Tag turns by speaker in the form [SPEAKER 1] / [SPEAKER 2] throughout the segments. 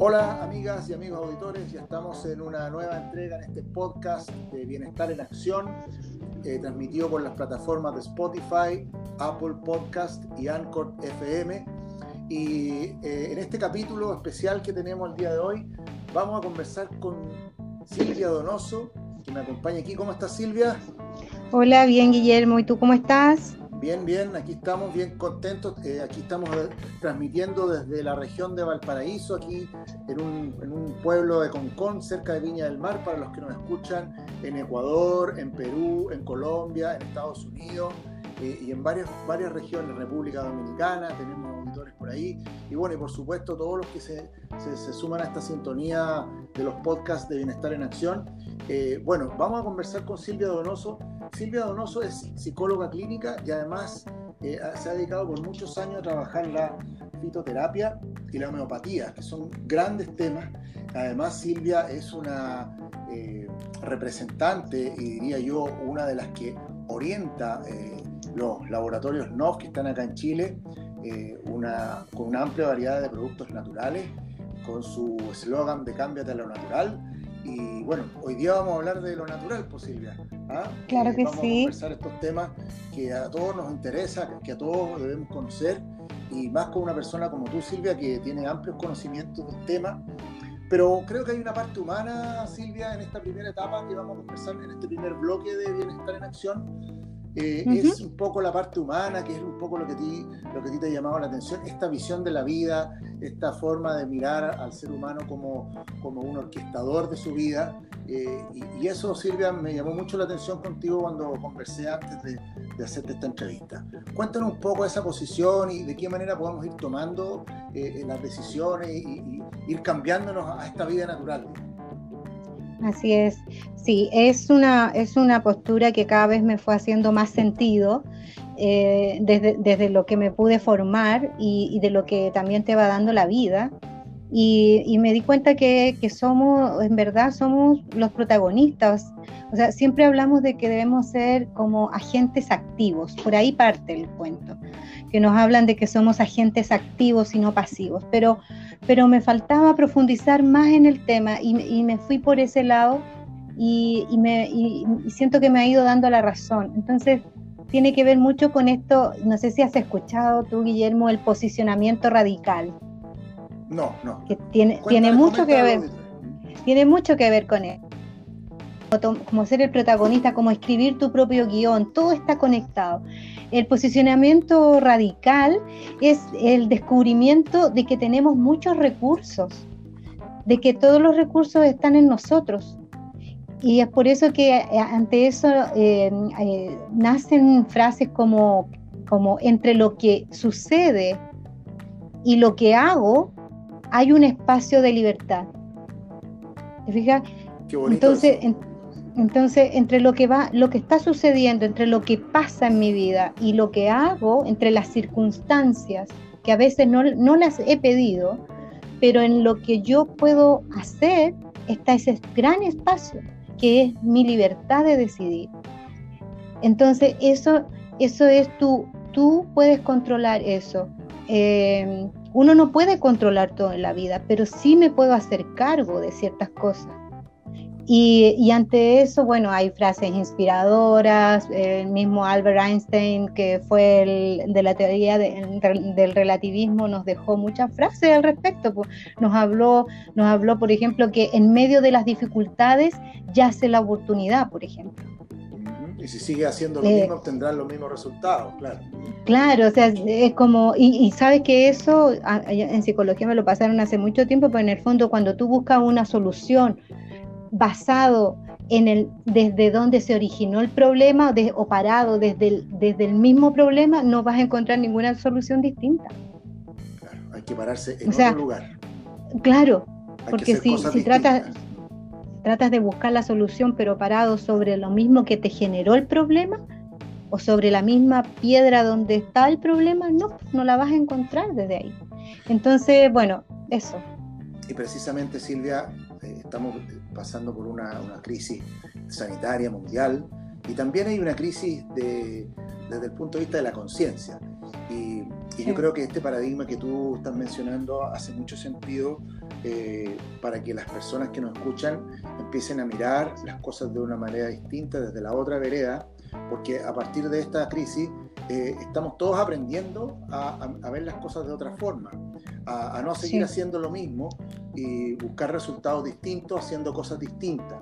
[SPEAKER 1] Hola amigas y amigos auditores, ya estamos en una nueva entrega en este podcast de Bienestar en Acción, eh, transmitido por las plataformas de Spotify, Apple Podcast y Anchor FM. Y eh, en este capítulo especial que tenemos el día de hoy, vamos a conversar con Silvia Donoso, que me acompaña aquí. ¿Cómo estás Silvia?
[SPEAKER 2] Hola, bien Guillermo, ¿y tú cómo estás?
[SPEAKER 1] Bien, bien, aquí estamos bien contentos. Eh, aquí estamos eh, transmitiendo desde la región de Valparaíso, aquí en un, pueblo de Concón, cerca de Viña del Mar, para los que nos escuchan en Ecuador, en Perú, en Colombia, en Estados Unidos eh, y en varias, varias regiones, República Dominicana, tenemos auditores por ahí. Y bueno, y por supuesto todos los que se, se, suman a esta sintonía de los podcasts de Bienestar en Acción. bueno, vamos a conversar con Silvia Donoso Silvia Donoso es psicóloga clínica y además eh, se ha dedicado por muchos años a trabajar la fitoterapia y la homeopatía, que son grandes temas. Además, Silvia es una eh, representante y diría yo una de las que orienta eh, los laboratorios NOF que están acá en Chile, con una amplia variedad de productos naturales, con su eslogan de Cámbiate a lo natural y bueno, hoy día vamos a hablar de lo natural, pues Silvia.
[SPEAKER 2] ¿Ah? Claro que
[SPEAKER 1] vamos
[SPEAKER 2] sí.
[SPEAKER 1] Vamos a conversar estos temas que a todos nos interesa, que a todos debemos conocer, y más con una persona como tú, Silvia, que tiene amplios conocimientos del tema. Pero creo que hay una parte humana, Silvia, en esta primera etapa que vamos a conversar en este primer bloque de Bienestar en Acción, eh, es un poco la parte humana, que es un poco lo que, ti, lo que a ti te ha llamado la atención, esta visión de la vida, esta forma de mirar al ser humano como, como un orquestador de su vida. Eh, y, eso, Silvia, me llamó mucho la atención contigo cuando conversé antes de, de hacerte esta entrevista. Cuéntanos un poco esa posición y de qué manera podemos ir tomando eh, las decisiones y, y, ir cambiándonos a esta vida natural.
[SPEAKER 2] Así es, sí, es una, es una postura que cada vez me fue haciendo más sentido eh, desde, lo que me pude formar y, de lo que también te va dando la vida. Y, me di cuenta que, que, somos, en verdad, somos los protagonistas. O sea, siempre hablamos de que debemos ser como agentes activos, por ahí parte el cuento, que nos hablan de que somos agentes activos y no pasivos, pero pero me faltaba profundizar más en el tema y, me fui por ese lado y, me, siento que me ha ido dando la razón. Entonces, tiene que ver mucho con esto, no sé si has escuchado tú, Guillermo, el posicionamiento radical.
[SPEAKER 1] No, no.
[SPEAKER 2] Que tiene, tiene mucho que ver. Tiene mucho que ver con eso como ser el protagonista, como escribir tu propio guion, todo está conectado. El posicionamiento radical es el descubrimiento de que tenemos muchos recursos, de que todos los recursos están en nosotros. Y es por eso que eh, ante eso eh, eh, nacen frases como, como entre lo que sucede y lo que hago hay un espacio de libertad. ¿Te fijas? Entonces, entonces, entre lo que va, lo que está sucediendo, entre lo que pasa en mi vida y lo que hago, entre las circunstancias que a veces no, las he pedido, pero en lo que yo puedo hacer está ese gran espacio que es mi libertad de decidir. Entonces, eso, eso es tú, tú puedes controlar eso. Eh, uno no puede controlar todo en la vida, pero sí me puedo hacer cargo de ciertas cosas. Y, ante eso, bueno, hay frases inspiradoras, el mismo Albert Einstein, que fue el de la teoría del relativismo, nos dejó muchas frases al respecto. Pues, nos, habló, nos habló, por ejemplo, que en medio de las dificultades yace la oportunidad, por ejemplo.
[SPEAKER 1] Y si sigue haciendo lo eh, mismo, obtendrán los mismos resultados, claro.
[SPEAKER 2] Claro, o sea, es como, y, y sabes que eso en psicología me lo pasaron hace mucho tiempo, pero en el fondo cuando tú buscas una solución, basado en el desde donde se originó el problema o parado desde el, desde el mismo problema, no vas a encontrar ninguna solución distinta.
[SPEAKER 1] Claro, hay que pararse en otro lugar.
[SPEAKER 2] Claro, porque si, si tratas, tratas de buscar la solución pero parado sobre lo mismo que te generó el problema o sobre la misma piedra donde está el problema, no, no la vas a encontrar desde ahí. Entonces, bueno, eso.
[SPEAKER 1] Y precisamente, Silvia, eh, estamos pasando por una, crisis sanitaria mundial. Y también hay una crisis de, desde el punto de vista de la conciencia. Y, yo creo que este paradigma que tú estás mencionando hace mucho sentido eh, para que las personas que nos escuchan empiecen a mirar las cosas de una manera distinta desde la otra vereda, porque a partir de esta crisis eh, estamos todos aprendiendo a, ver las cosas de otra forma, a, no seguir haciendo lo mismo y buscar resultados distintos haciendo cosas distintas.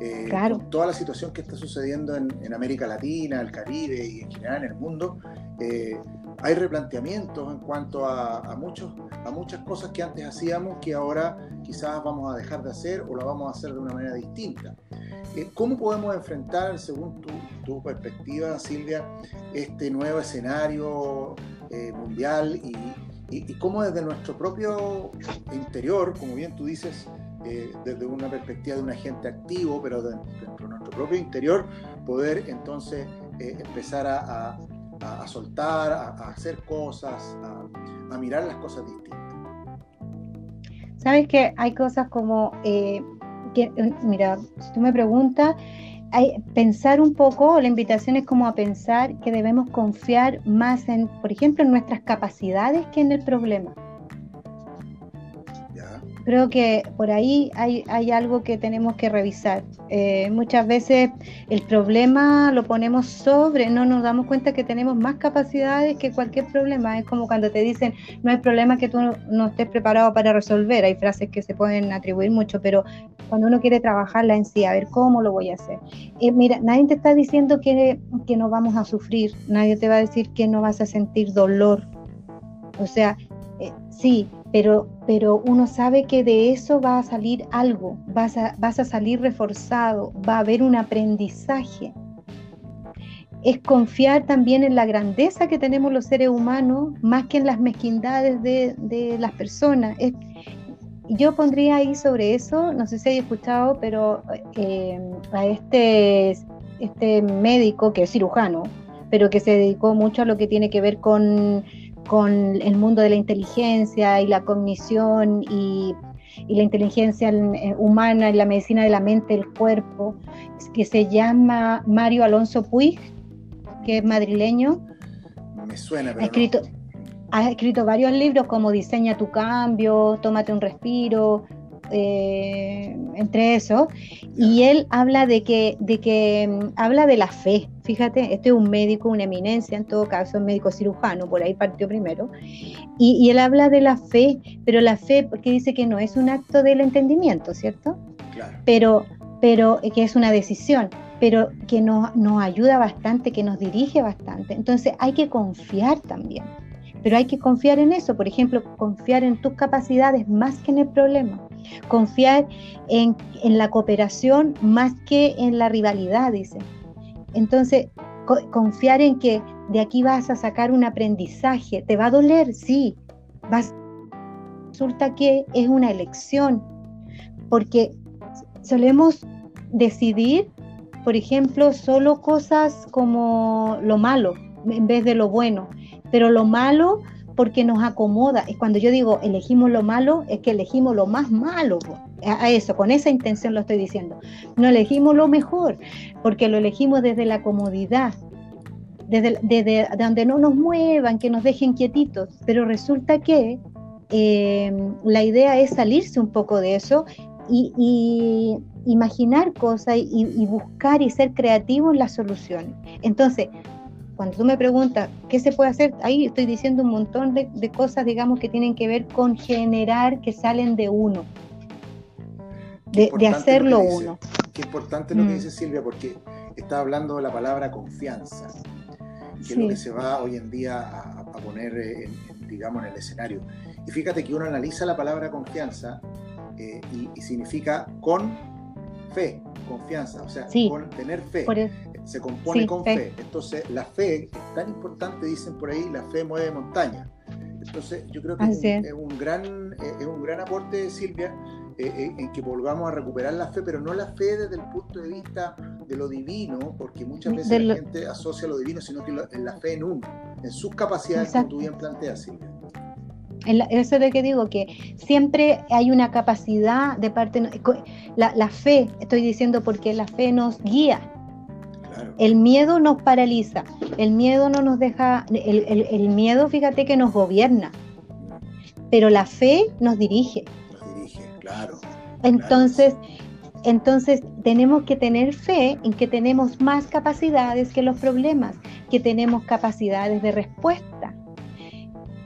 [SPEAKER 1] Eh, con toda la situación que está sucediendo en, América Latina, el Caribe y en general en el mundo, eh, hay replanteamientos en cuanto a, muchos, a muchas cosas que antes hacíamos que ahora quizás vamos a dejar de hacer o la vamos a hacer de una manera distinta. Eh, ¿Cómo podemos enfrentar, según tu, perspectiva, Silvia, este nuevo escenario eh, mundial y, cómo desde nuestro propio interior, como bien tú dices, eh, desde una perspectiva de un agente activo, pero dentro de nuestro propio interior, poder entonces empezar a, soltar, a, hacer cosas, a, mirar las cosas distintas?
[SPEAKER 2] Sabes que hay cosas como eh, mira, si tú me preguntas, hay, pensar un poco, la invitación es como a pensar que debemos confiar más en, por ejemplo, en nuestras capacidades que en el problema. Creo que por ahí hay, hay algo que tenemos que revisar. Eh, muchas veces el problema lo ponemos sobre, no nos damos cuenta que tenemos más capacidades que cualquier problema. Es como cuando te dicen, no hay problema que tú no, estés preparado para resolver. Hay frases que se pueden atribuir mucho, pero cuando uno quiere trabajarla en sí, a ver cómo lo voy a hacer. Eh, mira, nadie te está diciendo que, no vamos a sufrir, nadie te va a decir que no vas a sentir dolor. O sea, eh, sí, pero, pero uno sabe que de eso va a salir algo, vas a, vas a salir reforzado, va a haber un aprendizaje. Es confiar también en la grandeza que tenemos los seres humanos, más que en las mezquindades de, las personas. yo pondría ahí sobre eso, no sé si hay escuchado, pero eh, a este, este médico que es cirujano, pero que se dedicó mucho a lo que tiene que ver con con el mundo de la inteligencia y la cognición y, la inteligencia eh, humana y la medicina de la mente, el cuerpo, que se llama Mario Alonso Puig, que es madrileño.
[SPEAKER 1] Me suena,
[SPEAKER 2] pero ha escrito, ha escrito varios libros como Diseña tu cambio, Tómate un respiro, eh, entre eso, y él habla de que, de que mm, habla de la fe. Fíjate, este es un médico, una eminencia, en todo caso, un médico cirujano, por ahí partió primero, y, él habla de la fe, pero la fe, porque dice que no es un acto del entendimiento, ¿cierto? Pero, pero eh, que es una decisión, pero que nos, nos ayuda bastante, que nos dirige bastante. Entonces hay que confiar también. Pero hay que confiar en eso, por ejemplo, confiar en tus capacidades más que en el problema, confiar en, la cooperación más que en la rivalidad, dice. Entonces, confiar en que de aquí vas a sacar un aprendizaje, te va a doler, sí, resulta que es una elección, porque solemos decidir, por ejemplo, solo cosas como lo malo en vez de lo bueno pero lo malo porque nos acomoda. Y cuando yo digo elegimos lo malo, es que elegimos lo más malo. A eso, con esa intención lo estoy diciendo. No elegimos lo mejor, porque lo elegimos desde la comodidad, desde, desde donde no nos muevan, que nos dejen quietitos. Pero resulta que em, la idea es salirse un poco de eso y, imaginar cosas y, buscar y ser creativo en las soluciones. Entonces, cuando tú me preguntas qué se puede hacer, ahí estoy diciendo un montón de, cosas, digamos, que tienen que ver con generar que salen de uno, de, hacerlo uno.
[SPEAKER 1] Qué importante lo que mm. dice Silvia, porque está hablando de la palabra confianza, que es lo que se va hoy en día a, poner, en, digamos, en el escenario. Y fíjate que uno analiza la palabra confianza eh, y, significa con fe, confianza, o sea, con tener fe se compone con fe. Entonces, la fe es tan importante, dicen por ahí, la fe mueve montaña. Entonces, yo creo que es un, gran, eh, es un gran aporte, Silvia, eh, eh, en que volvamos a recuperar la fe, pero no la fe desde el punto de vista de lo divino, porque muchas veces la gente asocia lo divino, sino que en la fe en uno, en sus capacidades, como tú bien planteas, Silvia.
[SPEAKER 2] Eso de que digo que siempre hay una capacidad de parte, la, la fe, estoy diciendo porque la fe nos guía, el miedo nos paraliza, el miedo no nos deja, el, miedo, fíjate que nos gobierna, pero la fe nos dirige.
[SPEAKER 1] Claro.
[SPEAKER 2] Entonces, entonces tenemos que tener fe en que tenemos más capacidades que los problemas, que tenemos capacidades de respuesta.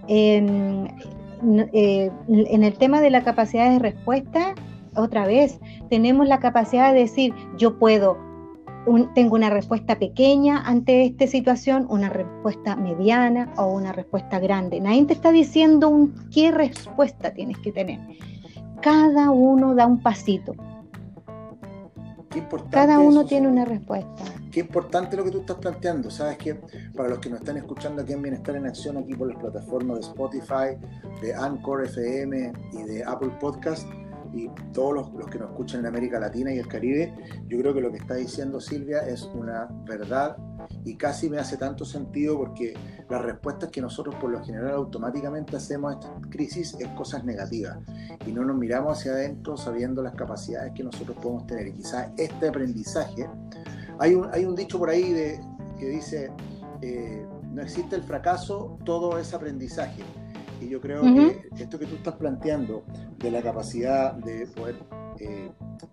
[SPEAKER 2] En, eh, en el tema de la capacidad de respuesta, otra vez, tenemos la capacidad de decir, yo puedo, tengo una respuesta pequeña ante esta situación, una respuesta mediana o una respuesta grande. Nadie te está diciendo un, qué respuesta tienes que tener. Cada uno da un pasito. Cada uno tiene una respuesta.
[SPEAKER 1] Qué importante lo que tú estás planteando. Sabes que para los que nos están escuchando aquí en Bienestar en Acción, aquí por las plataformas de Spotify, de Anchor FM y de Apple Podcast, y todos los, que nos escuchan en América Latina y el Caribe, yo creo que lo que está diciendo Silvia es una verdad y casi me hace tanto sentido porque las respuestas que nosotros por lo general automáticamente hacemos a esta crisis es cosas negativas y no nos miramos hacia adentro sabiendo las capacidades que nosotros podemos tener y quizás este aprendizaje, hay un, hay un dicho por ahí de, que dice, eh, no existe el fracaso, todo es aprendizaje. Y yo creo que esto que tú estás planteando de la capacidad de poder eh,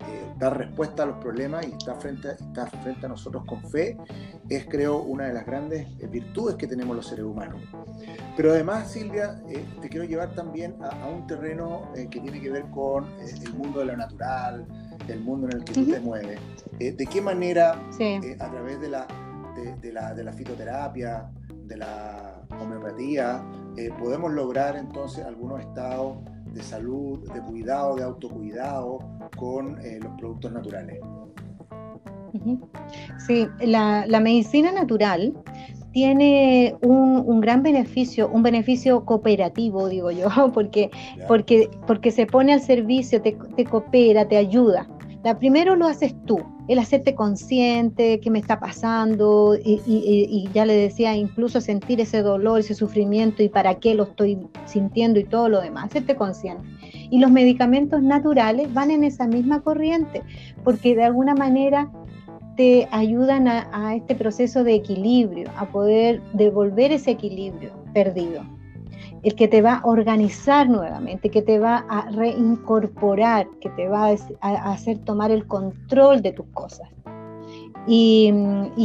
[SPEAKER 1] eh, dar respuesta a los problemas y estar frente, a, frente a nosotros con fe es, creo, una de las grandes eh, virtudes que tenemos los seres humanos. Pero además, Silvia, te quiero llevar también a, un terreno que tiene que ver con el mundo de lo natural, el mundo en el que tú te mueves. ¿De qué manera, a través de la, de, la, de la fitoterapia, de la homeopatía, podemos lograr entonces algunos estados de salud, de cuidado, de autocuidado con eh, los productos naturales.
[SPEAKER 2] Sí, la, medicina natural tiene un, gran beneficio, un beneficio cooperativo, digo yo, porque, porque, porque se pone al servicio, te, te coopera, te ayuda. La primero lo haces tú, el hacerte consciente, qué me está pasando, y, ya le decía, incluso sentir ese dolor, ese sufrimiento y para qué lo estoy sintiendo y todo lo demás, hacerte consciente. Y los medicamentos naturales van en esa misma corriente, porque de alguna manera te ayudan a este proceso de equilibrio, a poder devolver ese equilibrio perdido el que te va a organizar nuevamente, que te va a reincorporar, que te va a, hacer tomar el control de tus cosas. Y,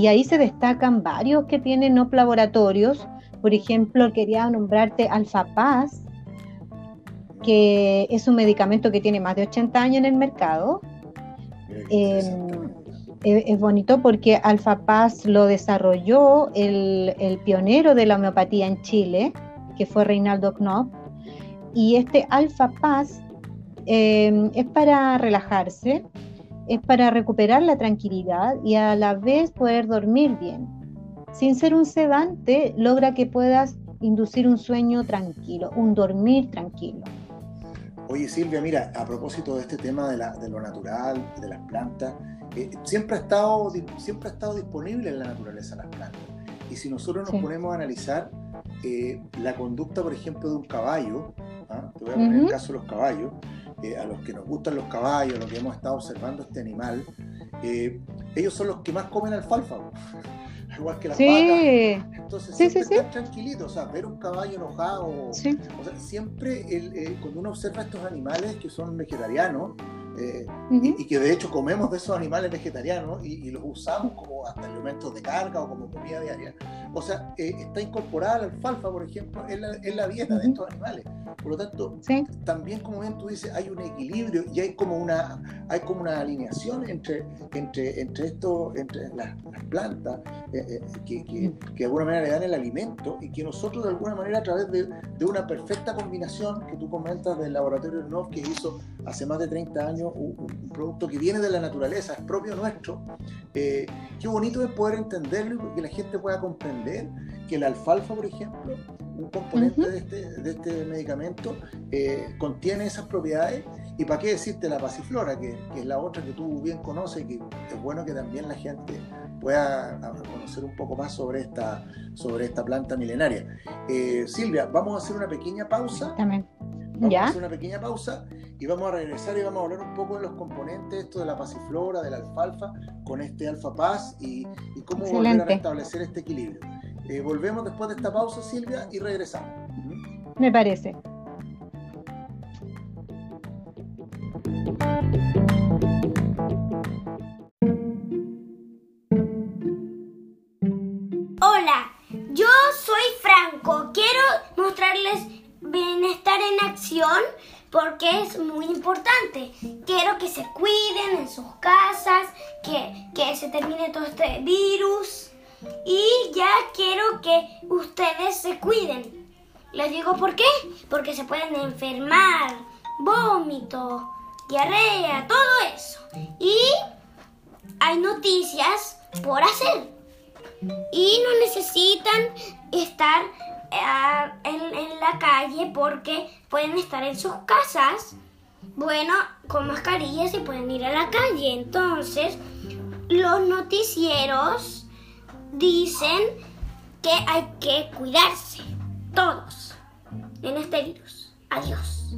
[SPEAKER 2] ahí se destacan varios que tienen no laboratorios. Por ejemplo, quería nombrarte Alfa Paz, que es un medicamento que tiene más de 80 años en el mercado. Em, es, bonito porque Alfa Paz lo desarrolló el, el pionero de la homeopatía en Chile, que fue Reinaldo Knopf. Y este Alfa Paz eh, es para relajarse, es para recuperar la tranquilidad y a la vez poder dormir bien. Sin ser un sedante, logra que puedas inducir un sueño tranquilo, un dormir tranquilo.
[SPEAKER 1] Oye Silvia, mira, a propósito de este tema de, lo natural, de las plantas, eh, siempre, ha estado, siempre ha estado disponible en la naturaleza las plantas. Y si nosotros nos ponemos a analizar, eh, la conducta, por ejemplo, de un caballo, ¿ah? te voy a poner el caso de los caballos, eh, a los que nos gustan los caballos, a los que hemos estado observando este animal, eh, ellos son los que más comen alfalfa, igual que las vacas. Entonces siempre están tranquilitos, o sea, ver un caballo enojado, o sea, siempre cuando uno observa estos animales que son vegetarianos, eh, y, que de hecho comemos de esos animales vegetarianos y, los usamos como hasta elementos de carga o como comida diaria. O sea, eh, está incorporada la alfalfa, por ejemplo, en la, en la dieta de estos animales. Por lo tanto, también como bien tú dices, hay un equilibrio y hay como una, hay como una alineación entre, entre, entre, esto, entre las, plantas eh, que, que, de alguna manera le dan el alimento y que nosotros de alguna manera a través de, de una perfecta combinación que tú comentas del laboratorio NOV que hizo hace más de 30 años un, producto que viene de la naturaleza, es propio nuestro. Eh, qué bonito es poder entenderlo y que la gente pueda comprender que la alfalfa, por ejemplo, un componente de, este, de, este, medicamento, eh, contiene esas propiedades. Y para qué decirte la pasiflora, que, que, es la otra que tú bien conoces, que es bueno que también la gente pueda conocer un poco más sobre esta, sobre esta planta milenaria. Eh, Silvia, vamos a hacer una pequeña pausa.
[SPEAKER 2] También.
[SPEAKER 1] Vamos a hacer una pequeña pausa y vamos a regresar y vamos a hablar un poco de los componentes, esto de la pasiflora, de la alfalfa, con este alfa paz y, cómo volver a restablecer este equilibrio. Eh, volvemos después de esta pausa, Silvia, y regresamos.
[SPEAKER 2] Me parece.
[SPEAKER 3] Hola, yo soy Franco. Quiero mostrarles bienestar en acción porque es muy importante. Quiero que se cuiden en sus casas, que, que se termine todo este virus y ya quiero que ustedes se cuiden. Les digo por qué, porque se pueden enfermar, vómito, diarrea, todo eso. Y hay noticias por hacer. Y no necesitan estar eh, en, la calle porque pueden estar en sus casas, bueno, con mascarillas y pueden ir a la calle. Entonces, los noticieros dicen que hay que cuidarse, todos, en este virus. Adiós.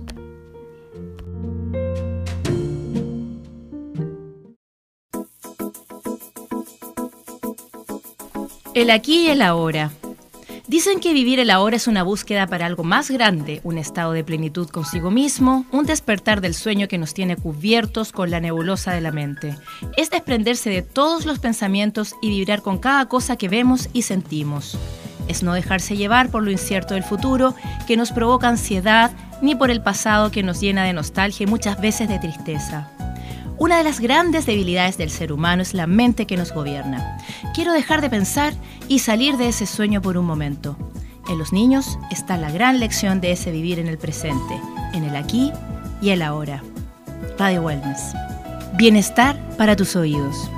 [SPEAKER 4] El aquí y el ahora. Dicen que vivir el ahora es una búsqueda para algo más grande, un estado de plenitud consigo mismo, un despertar del sueño que nos tiene cubiertos con la nebulosa de la mente. Es desprenderse de todos los pensamientos y vibrar con cada cosa que vemos y sentimos. Es no dejarse llevar por lo incierto del futuro que nos provoca ansiedad, ni por el pasado que nos llena de nostalgia y muchas veces de tristeza. Una de las grandes debilidades del ser humano es la mente que nos gobierna. Quiero dejar de pensar y salir de ese sueño por un momento. En los niños está la gran lección de ese vivir en el presente, en el aquí y el ahora. Radio Wellness. Bienestar para tus oídos.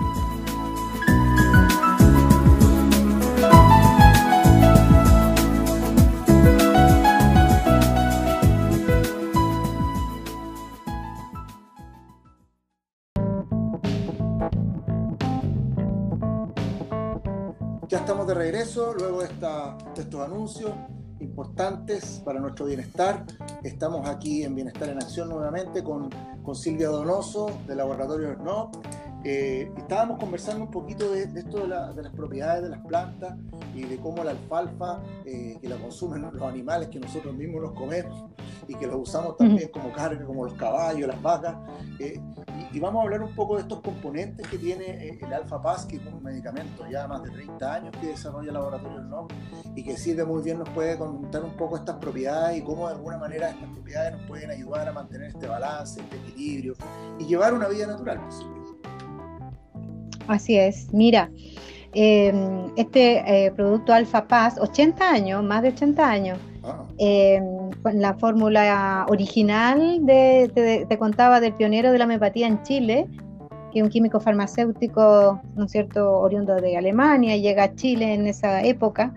[SPEAKER 1] Regreso luego de, estos anuncios importantes para nuestro bienestar. Estamos aquí en Bienestar en Acción nuevamente con, con Silvia Donoso del Laboratorio SNOP eh, estábamos conversando un poquito de, esto de, las propiedades de las plantas y de cómo la alfalfa, eh, que la consumen los animales que nosotros mismos nos comemos y que los usamos también como carne, como los caballos, las vacas. Eh, y, vamos a hablar un poco de estos componentes que tiene el alfa paz, que es un medicamento ya más de 30 años que desarrolla el laboratorio NOC y que sirve muy bien, nos puede contar un poco estas propiedades y cómo de alguna manera estas propiedades nos pueden ayudar a mantener este balance, este equilibrio y llevar una vida natural. posible.
[SPEAKER 2] Así es, mira, em, este eh, producto Alfa Paz, 80 años, más de 80 años, ah. em, la fórmula original de, te, contaba del pionero de la homeopatía en Chile, que es un químico farmacéutico, ¿no es cierto?, oriundo de Alemania, llega a Chile en esa época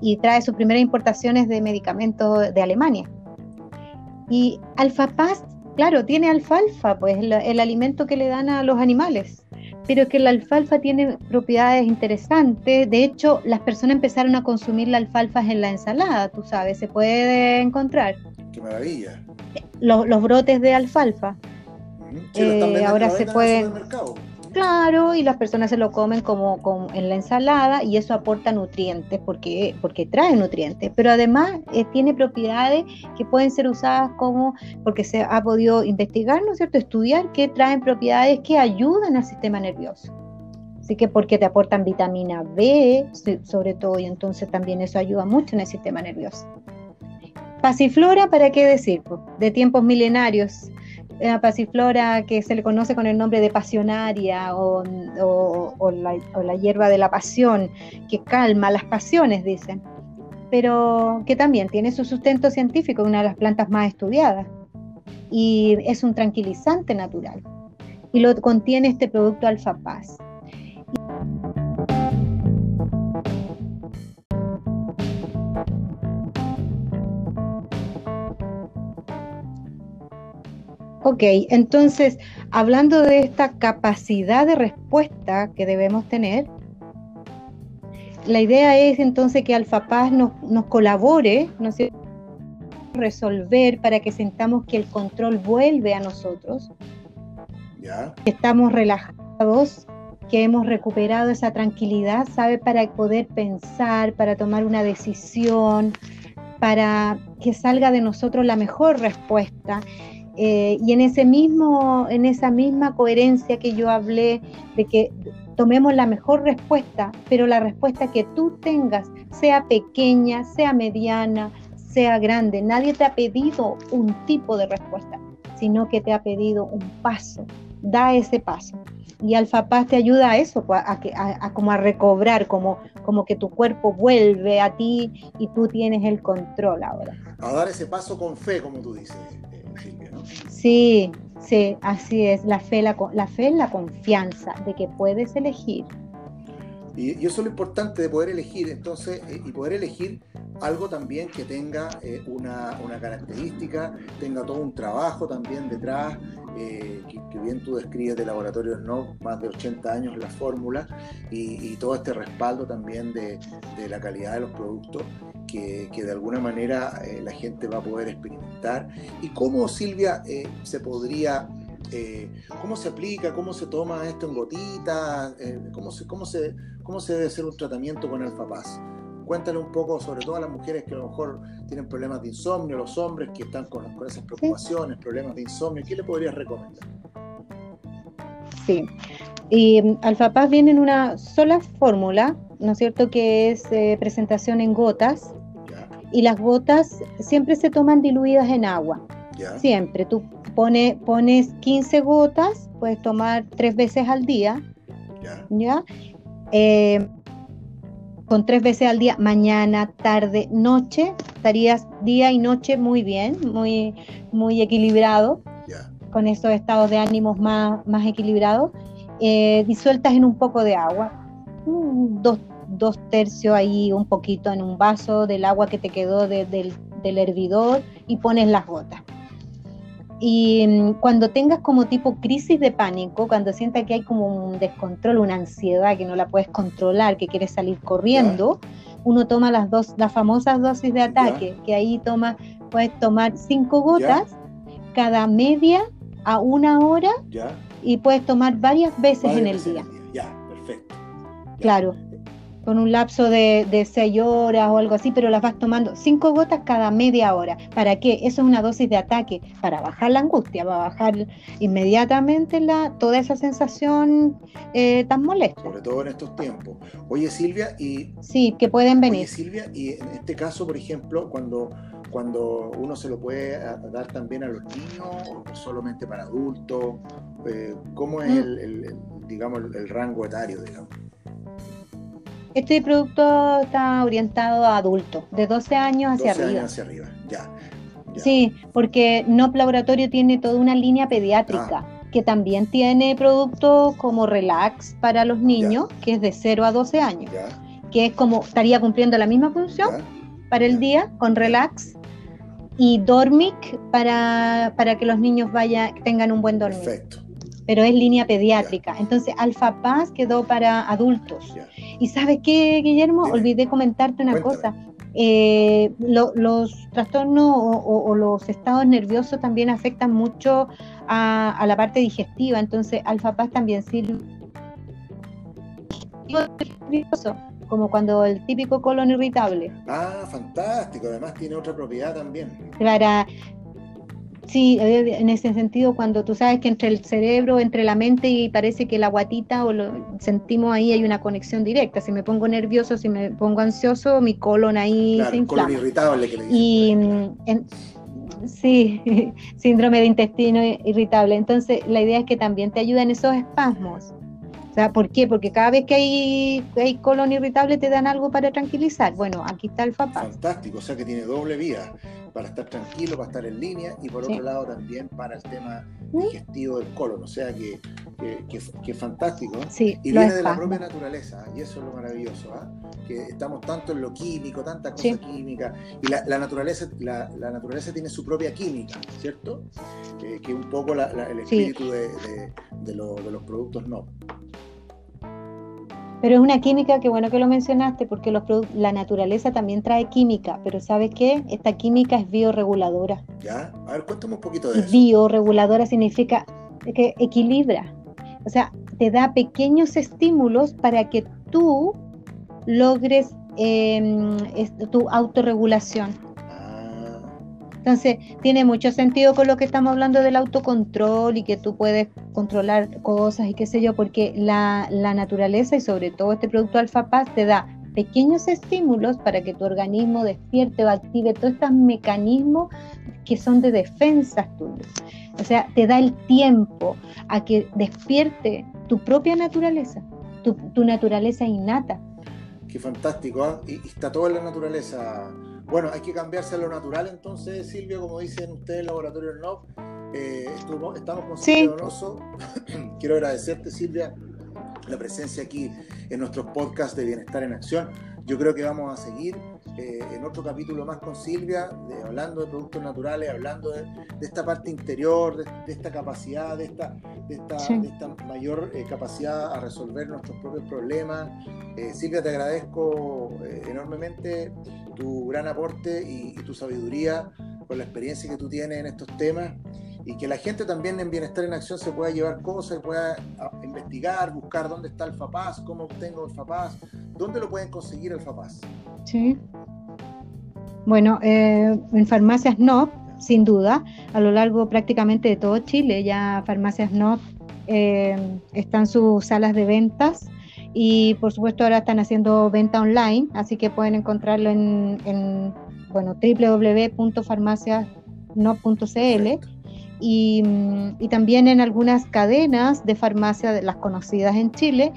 [SPEAKER 2] y trae sus primeras importaciones de medicamentos de Alemania. Y Alfa Paz, claro, tiene alfalfa, pues el alimento que le dan a los animales pero que la alfalfa tiene propiedades interesantes. De hecho, las personas empezaron a consumir la alfalfa en la ensalada, tú sabes, se puede encontrar.
[SPEAKER 1] ¡Qué maravilla!
[SPEAKER 2] Los, brotes de alfalfa.
[SPEAKER 1] Eh, ahora se pueden...
[SPEAKER 2] Claro, y las personas se lo comen como, en la ensalada y eso aporta nutrientes porque, porque trae nutrientes, pero además eh, tiene propiedades que pueden ser usadas como, porque se ha podido investigar, ¿no es cierto?, estudiar que traen propiedades que ayudan al sistema nervioso. Así que porque te aportan vitamina B, sobre todo, y entonces también eso ayuda mucho en el sistema nervioso. Pasiflora, ¿para qué decir? De tiempos milenarios, la pasiflora que se le conoce con el nombre de pasionaria o, la, hierba de la pasión, que calma las pasiones, dicen, pero que también tiene su sustento científico, una de las plantas más estudiadas, y es un tranquilizante natural, y lo contiene este producto alfa Ok, entonces, hablando de esta capacidad de respuesta que debemos tener, la idea es entonces que AlfaPaz nos, nos colabore, ¿no resolver para que sentamos que el control vuelve a nosotros, que estamos relajados, que hemos recuperado esa tranquilidad, ¿sabe? Para poder pensar, para tomar una decisión, para que salga de nosotros la mejor respuesta Eh, y en ese mismo, en esa misma coherencia que yo hablé de que tomemos la mejor respuesta, pero la respuesta que tú tengas, sea pequeña, sea mediana, sea grande, nadie te ha pedido un tipo de respuesta, sino que te ha pedido un paso. Da ese paso. Y Alfa Paz te ayuda a eso, pues, a, como a recobrar, como, como que tu cuerpo vuelve a ti y tú tienes el control ahora.
[SPEAKER 1] A dar ese paso con fe, como tú dices.
[SPEAKER 2] Sí, sí, así es. La fe, la, la fe es la confianza de que puedes elegir.
[SPEAKER 1] Y, eso es lo importante de poder elegir, entonces, eh, y poder elegir algo también que tenga eh, una, característica, tenga todo un trabajo también detrás, eh, que, bien tú describes de laboratorios no, más de 80 años la fórmula, y, todo este respaldo también de, la calidad de los productos que, de alguna manera eh, la gente va a poder experimentar. ¿Y cómo, Silvia, se podría... ¿Cómo se aplica? ¿Cómo se toma esto en gotitas? ¿cómo, se, cómo, se, ¿Cómo se debe hacer un tratamiento con alfapaz? Cuéntale un poco, sobre todo a las mujeres que a lo mejor tienen problemas de insomnio, los hombres que están con, esas preocupaciones, problemas de insomnio, ¿qué le podrías recomendar?
[SPEAKER 2] Sí, y mm, Alfapaz viene en una sola fórmula, ¿no es cierto? Que es eh, presentación en gotas. Y las gotas siempre se toman diluidas en agua. Siempre. Tú pone, pones 15 gotas, puedes tomar tres veces al día. ¿Ya? ¿ya? Eh, con tres veces al día, mañana, tarde, noche, estarías día y noche muy bien, muy, muy equilibrado, con esos estados de ánimos más, más equilibrados, eh, disueltas en un poco de agua, dos, dos, tercios ahí, un poquito en un vaso del agua que te quedó del, del hervidor y pones las gotas. Y mm, cuando tengas como tipo crisis de pánico, cuando sientas que hay como un descontrol, una ansiedad que no la puedes controlar, que quieres salir corriendo, uno toma las dos, las famosas dosis de ataque, que ahí toma, puedes tomar cinco gotas cada media a una hora y puedes tomar varias veces en el día.
[SPEAKER 1] Ya, perfecto.
[SPEAKER 2] Claro con un lapso de, de seis horas o algo así, pero las vas tomando cinco gotas cada media hora. ¿Para qué? Eso es una dosis de ataque, para bajar la angustia, para bajar inmediatamente la, toda esa sensación eh, tan molesta.
[SPEAKER 1] Sobre todo en estos tiempos. Oye Silvia, y...
[SPEAKER 2] Sí, que pueden venir. Oye
[SPEAKER 1] Silvia, y en este caso, por ejemplo, cuando, cuando uno se lo puede dar también a los niños o solamente para adultos, eh, ¿cómo es mm. el, digamos, el rango etario, digamos?
[SPEAKER 2] Este producto está orientado a adultos, de 12 años hacia 12 arriba.
[SPEAKER 1] Años hacia arriba, ya,
[SPEAKER 2] Sí, porque NOP Laboratorio tiene toda una línea pediátrica. Ah. que también tiene productos como Relax para los niños, que es de 0 a 12 años, que es como estaría cumpliendo la misma función para el día con Relax y Dormic para, para que los niños vaya, tengan un buen dormir. Perfecto pero es línea pediátrica. Entonces, Alfa Paz quedó para adultos. Y sabes qué, Guillermo, olvidé comentarte una cosa. Eh, los trastornos o, los estados nerviosos también afectan mucho a, la parte digestiva, entonces Alfa Paz también sirve como cuando el típico colon irritable.
[SPEAKER 1] Ah, fantástico, además tiene otra propiedad también.
[SPEAKER 2] Para Sí, eh, en ese sentido, cuando tú sabes que entre el cerebro, entre la mente y parece que la guatita o lo sentimos ahí hay una conexión directa. Si me pongo nervioso, si me pongo ansioso, mi colon ahí se inflama.
[SPEAKER 1] Colon irritable que le
[SPEAKER 2] Y mm, sí, síndrome de intestino irritable. Entonces, la idea es que también te ayuden esos espasmos. O sea, ¿por qué? Porque cada vez que hay, hay colon irritable te dan algo para tranquilizar. Bueno, aquí está el FAPAS.
[SPEAKER 1] Fantástico, o sea que tiene doble vía, para estar tranquilo, para estar en línea y por otro lado también para el tema digestivo del colon. O sea que, que, fantástico.
[SPEAKER 2] Sí,
[SPEAKER 1] y viene de la propia naturaleza, y eso es lo maravilloso, ¿ah? que estamos tanto en lo químico, tanta cosa química, y la, naturaleza, la, naturaleza tiene su propia química, ¿cierto? que es un poco el espíritu de, de, los productos no.
[SPEAKER 2] Pero es una química que bueno que lo mencionaste, porque los la naturaleza también trae química, pero ¿sabes qué? Esta química es bioreguladora.
[SPEAKER 1] Ya, a ver, cuéntame un poquito de eso.
[SPEAKER 2] Bioreguladora significa que equilibra, o sea, te da pequeños estímulos para que tú logres em, tu autorregulación. Entonces, tiene mucho sentido con lo que estamos hablando del autocontrol y que tú puedes controlar cosas y qué sé yo, porque la, naturaleza y sobre todo este producto Alfa Paz te da pequeños estímulos para que tu organismo despierte o active todos estos mecanismos que son de defensa tuyos. O sea, te da el tiempo a que despierte tu propia naturaleza, tu, naturaleza innata.
[SPEAKER 1] Qué fantástico, ¿ah? y, está todo en la naturaleza. Bueno, hay que cambiarse a lo natural entonces, Silvia, como dicen ustedes Laboratorio NOV. Eh, estamos con Silvia Donoso. Quiero agradecerte, Silvia, la presencia aquí en nuestros podcasts de Bienestar en Acción. Yo creo que vamos a seguir eh, en otro capítulo más con Silvia, hablando de productos naturales, hablando de, esta parte interior, de, esta capacidad, de esta, de esta, mayor eh, capacidad a resolver nuestros propios problemas. Eh, Silvia, te agradezco enormemente tu gran aporte y, tu sabiduría con la experiencia que tú tienes en estos temas y que la gente también en Bienestar en Acción se pueda llevar cosas, pueda ah, investigar, buscar dónde está el FAPAS, cómo obtengo el FAPAS, dónde lo pueden conseguir el FAPAS.
[SPEAKER 2] Sí. Bueno, eh, en farmacias no, sin duda, a lo largo prácticamente de todo Chile, ya farmacias no eh, están sus salas de ventas y por supuesto ahora están haciendo venta online, así que pueden encontrarlo en, en bueno, www.farmaciasno.cl y, y, también en algunas cadenas de farmacias, las conocidas en Chile,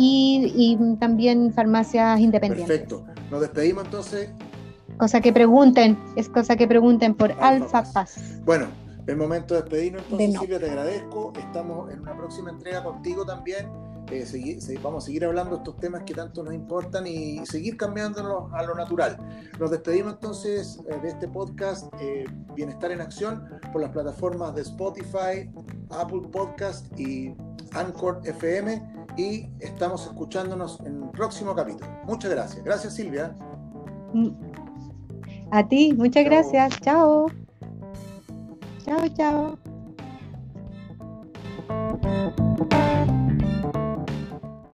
[SPEAKER 2] y, y también farmacias independientes.
[SPEAKER 1] Perfecto. Nos despedimos entonces.
[SPEAKER 2] Cosa que pregunten, es cosa que pregunten por Alfa, Paz.
[SPEAKER 1] Bueno, el momento de despedirnos entonces, Silvia, te agradezco. Estamos en una próxima entrega contigo también. Eh, vamos a seguir hablando de estos temas que tanto nos importan y seguir cambiándonos a lo natural. Nos despedimos entonces eh, de este podcast eh, Bienestar en Acción por las plataformas de Spotify, Apple Podcast y Anchor FM y estamos escuchándonos en el próximo capítulo. Muchas gracias. Gracias Silvia. Mm.
[SPEAKER 2] A ti, muchas gracias. Chao. Chao, chao.